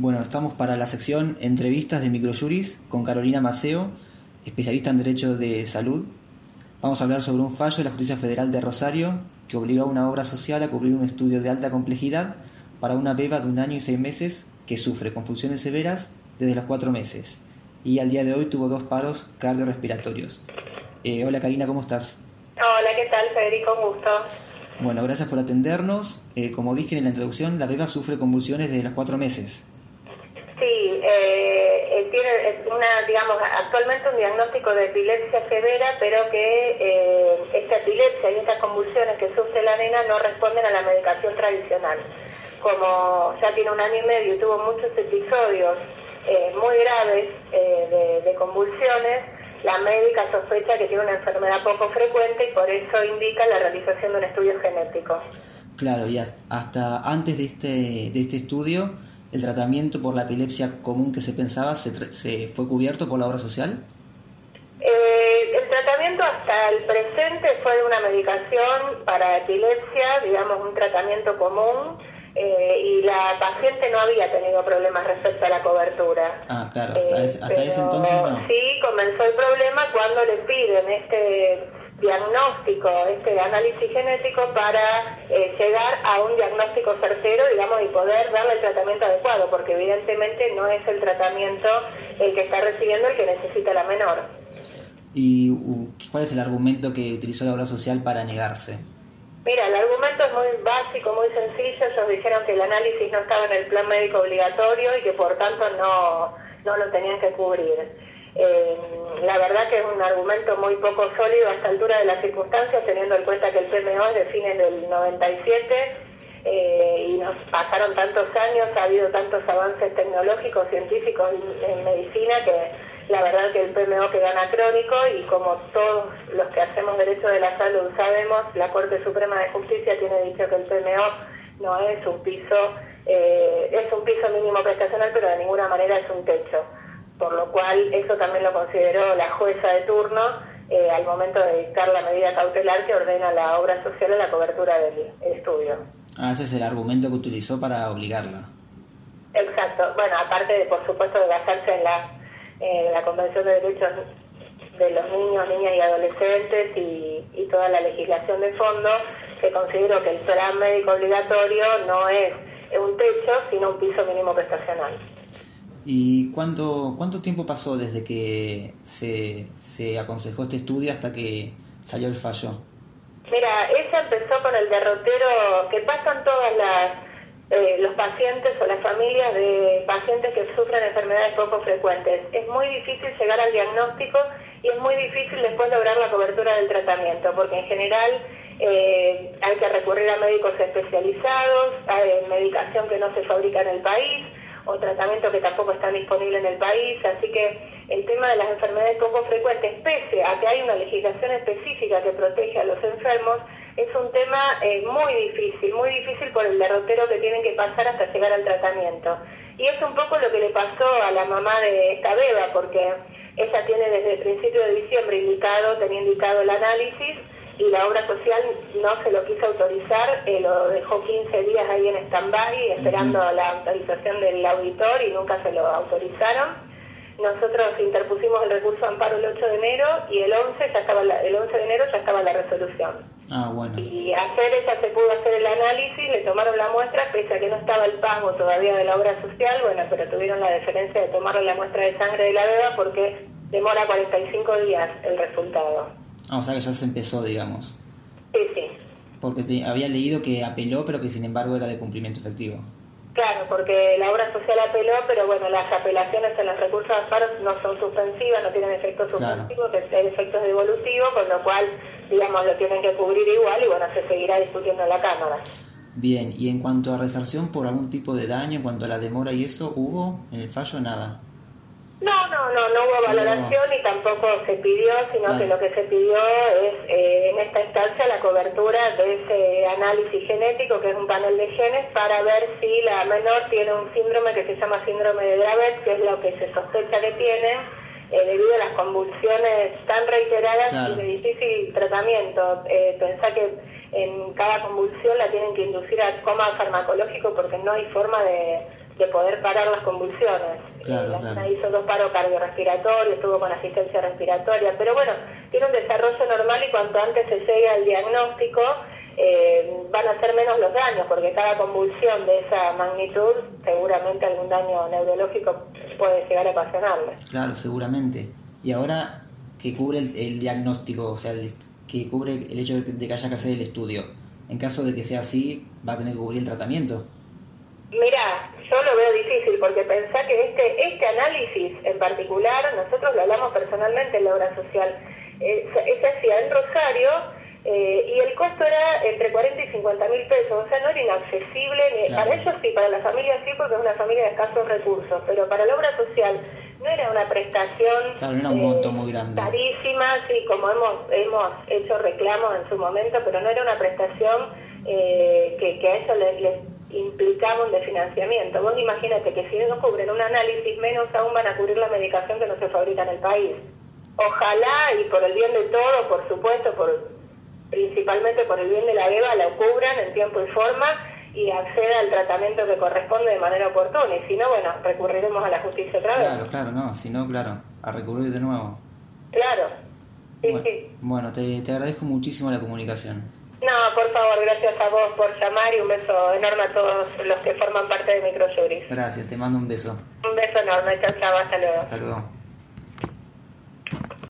Bueno, estamos para la sección Entrevistas de Microjuris con Carolina Maceo, especialista en Derecho de Salud. Vamos a hablar sobre un fallo de la Justicia Federal de Rosario que obligó a una obra social a cubrir un estudio de alta complejidad para una beba de un año y seis meses que sufre confusiones severas desde los cuatro meses y al día de hoy tuvo dos paros cardiorrespiratorios. Eh, hola Karina, ¿cómo estás? Hola, ¿qué tal Federico? Un gusto. Bueno, gracias por atendernos. Eh, como dije en la introducción, la beba sufre convulsiones desde los cuatro meses. Sí, eh, tiene una, digamos, actualmente un diagnóstico de epilepsia severa, pero que eh, esta epilepsia y estas convulsiones que sufre la nena no responden a la medicación tradicional. Como ya tiene un año y medio y tuvo muchos episodios eh, muy graves de, de convulsiones, la médica sospecha que tiene una enfermedad poco frecuente y por eso indica la realización de un estudio genético. Claro, y hasta antes de este, de este estudio el tratamiento por la epilepsia común que se pensaba se, se fue cubierto por la obra social? Eh, el tratamiento hasta el presente fue de una medicación para epilepsia, digamos un tratamiento común, eh, y la paciente no había tenido problemas respecto a la cobertura. Ah, claro, hasta, hasta ese entonces no. Sí, comenzó el problema cuando le piden este diagnóstico, este análisis genético para eh, llegar a un diagnóstico certero, digamos, y poder darle el tratamiento adecuado, porque evidentemente no es el tratamiento el que está recibiendo el que necesita la menor. ¿Y cuál es el argumento que utilizó la obra social para negarse? Mira, el argumento es muy básico, muy sencillo. Ellos dijeron que el análisis no estaba en el plan médico obligatorio y que por tanto no, no lo tenían que cubrir. Eh, la verdad que es un argumento muy poco sólido a esta altura de las circunstancias, teniendo en cuenta que el PMO es de fines del 97 eh, y nos pasaron tantos años, ha habido tantos avances tecnológicos, científicos en, medicina que la verdad que el PMO queda anacrónico y como todos los que hacemos derecho de la salud sabemos, la Corte Suprema de Justicia tiene dicho que el PMO no es un piso, eh, es un piso mínimo prestacional, pero de ninguna manera es un techo por lo cual eso también lo consideró la jueza de turno eh, al momento de dictar la medida cautelar que ordena la obra social a la cobertura del estudio. Ah, ese es el argumento que utilizó para obligarla. Exacto. Bueno, aparte, de, por supuesto, de basarse en la, la Convención de Derechos de los Niños, Niñas y Adolescentes y, y toda la legislación de fondo, que considero que el plan médico obligatorio no es un techo, sino un piso mínimo prestacional. ¿Y cuánto, cuánto tiempo pasó desde que se, se aconsejó este estudio hasta que salió el fallo? Mira, ella empezó con el derrotero que pasan todas las eh, los pacientes o las familias de pacientes que sufren enfermedades poco frecuentes. Es muy difícil llegar al diagnóstico y es muy difícil después lograr la cobertura del tratamiento, porque en general eh, hay que recurrir a médicos especializados, hay medicación que no se fabrica en el país, o tratamientos que tampoco están disponibles en el país, así que el tema de las enfermedades poco frecuentes, pese a que hay una legislación específica que protege a los enfermos, es un tema eh, muy difícil, muy difícil por el derrotero que tienen que pasar hasta llegar al tratamiento. Y es un poco lo que le pasó a la mamá de esta beba, porque ella tiene desde el principio de diciembre indicado, tenía indicado el análisis, y la obra social no se lo quiso autorizar, eh, lo dejó 15 días ahí en stand-by esperando la autorización del auditor y nunca se lo autorizaron. Nosotros interpusimos el recurso de amparo el 8 de enero y el 11, ya estaba el 11 de enero ya estaba la resolución. Ah, bueno. Y ayer ella se pudo hacer el análisis, le tomaron la muestra, pese a que no estaba el pago todavía de la obra social, bueno, pero tuvieron la deferencia de tomar la muestra de sangre de la beba porque demora 45 días el resultado. Ah, o sea que ya se empezó, digamos. Sí, sí. Porque había leído que apeló, pero que sin embargo era de cumplimiento efectivo. Claro, porque la obra social apeló, pero bueno, las apelaciones en los recursos de amparo no son suspensivas, no tienen efectos suspensivos, tienen efectos devolutivos, con lo cual, digamos, lo tienen que cubrir igual y bueno, se seguirá discutiendo en la Cámara. Bien, y en cuanto a resarción por algún tipo de daño, en cuanto a la demora y eso, ¿hubo en el fallo nada? No, no, no, no hubo valoración y tampoco se pidió, sino que lo que se pidió es eh, en esta instancia la cobertura de ese análisis genético, que es un panel de genes, para ver si la menor tiene un síndrome que se llama síndrome de Dravet, que es lo que se sospecha que tiene, eh, debido a las convulsiones tan reiteradas y de difícil tratamiento. Eh, pensá que en cada convulsión la tienen que inducir a coma farmacológico porque no hay forma de de poder parar las convulsiones. Claro, la claro. hizo dos paros cardiorrespiratorios, estuvo con asistencia respiratoria, pero bueno, tiene un desarrollo normal y cuanto antes se llegue al diagnóstico, eh, van a ser menos los daños, porque cada convulsión de esa magnitud, seguramente algún daño neurológico puede llegar a ocasionarle. Claro, seguramente. Y ahora que cubre el, el diagnóstico, o sea, el que cubre el hecho de que, de que haya que hacer el estudio. En caso de que sea así, va a tener que cubrir el tratamiento. Mira, yo lo veo difícil porque pensá que este, este análisis en particular, nosotros lo hablamos personalmente en la obra social, eh, se hacía en Rosario eh, y el costo era entre 40 y 50 mil pesos, o sea, no era inaccesible, ni- Claro. para ellos sí, para la familia sí, porque es una familia de escasos recursos, pero para la obra social no era una prestación Claro, era un monto muy grande. carísima, sí, como hemos, hemos hecho reclamos en su momento, pero no era una prestación eh, que, que a eso les, les implicaba un desfinanciamiento. Vos imagínate que si no cubren un análisis, menos aún van a cubrir la medicación que no se fabrica en el país. Ojalá, y por el bien de todos, por supuesto, por principalmente por el bien de la beba, la cubran en tiempo y forma y acceda al tratamiento que corresponde de manera oportuna. Y si no, bueno, recurriremos a la justicia otra vez. Claro, claro, no, si no, claro, a recurrir de nuevo. Claro. Sí, Bueno, sí. bueno, te, te agradezco muchísimo la comunicación. No, por favor, gracias a vos por llamar y un beso enorme a todos los que forman parte de Microjuris. Gracias, te mando un beso. Un beso enorme, chao, chao, hasta luego. Hasta luego.